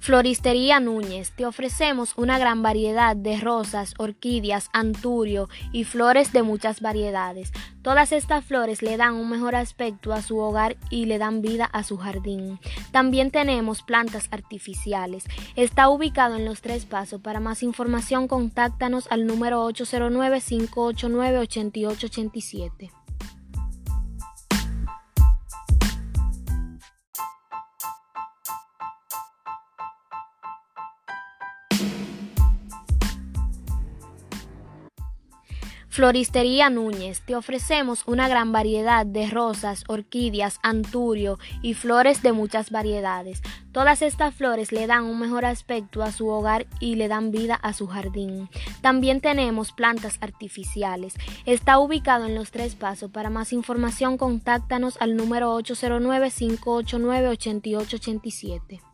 Floristería Núñez, te ofrecemos una gran variedad de rosas, orquídeas, anturio y flores de muchas variedades. Todas estas flores le dan un mejor aspecto a su hogar y le dan vida a su jardín. También tenemos plantas artificiales. Está ubicado en los tres pasos. Para más información, contáctanos al número 809-589-8887. Floristería Núñez, te ofrecemos una gran variedad de rosas, orquídeas, anturio y flores de muchas variedades. Todas estas flores le dan un mejor aspecto a su hogar y le dan vida a su jardín. También tenemos plantas artificiales. Está ubicado en los tres pasos. Para más información, contáctanos al número 809-589-8887.